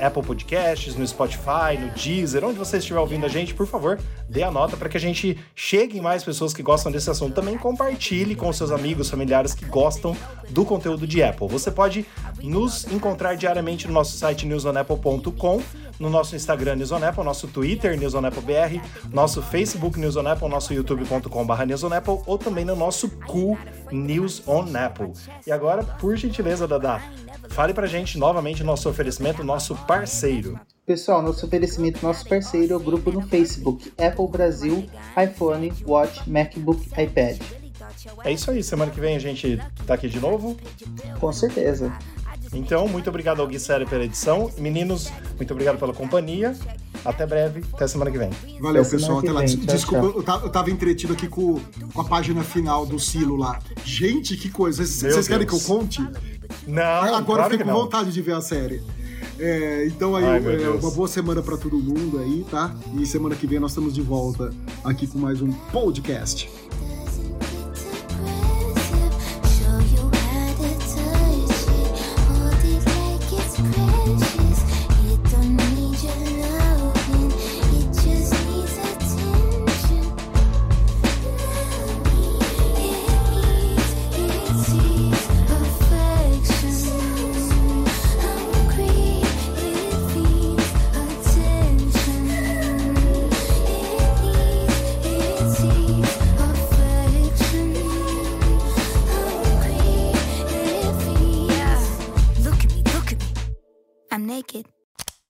Apple Podcasts, no Spotify, no Deezer, onde você estiver ouvindo a gente, por favor, dê a nota para que a gente chegue em mais pessoas que gostam desse assunto. Também compartilhe com seus amigos, familiares que gostam do conteúdo de Apple. Você pode nos encontrar diariamente no nosso site newsonapple.com no nosso Instagram News on Apple, nosso Twitter News on Apple BR, nosso Facebook News on Apple, nosso youtube.com.br News on Apple ou também no nosso Cool News on Apple. E agora, por gentileza, Dada, fale pra gente novamente nosso oferecimento, nosso parceiro. Pessoal, nosso oferecimento, nosso parceiro é o grupo no Facebook Apple Brasil, iPhone, Watch, MacBook, iPad. É isso aí, semana que vem a gente tá aqui de novo. Com certeza. Então, muito obrigado ao Gui Sério pela edição. Meninos, muito obrigado pela companhia. Até breve, até semana que vem. Valeu, até pessoal. Até lá. Vem. Desculpa, tchau, tchau. Eu, tava, entretido aqui com, com, a página final do Silo lá. Gente, que coisa. Vocês querem que eu conte? Não. Agora claro eu fiquei com vontade de ver a série. É, então aí, Ai, é, uma boa semana para todo mundo aí, tá? E semana que vem nós estamos de volta aqui com mais um podcast.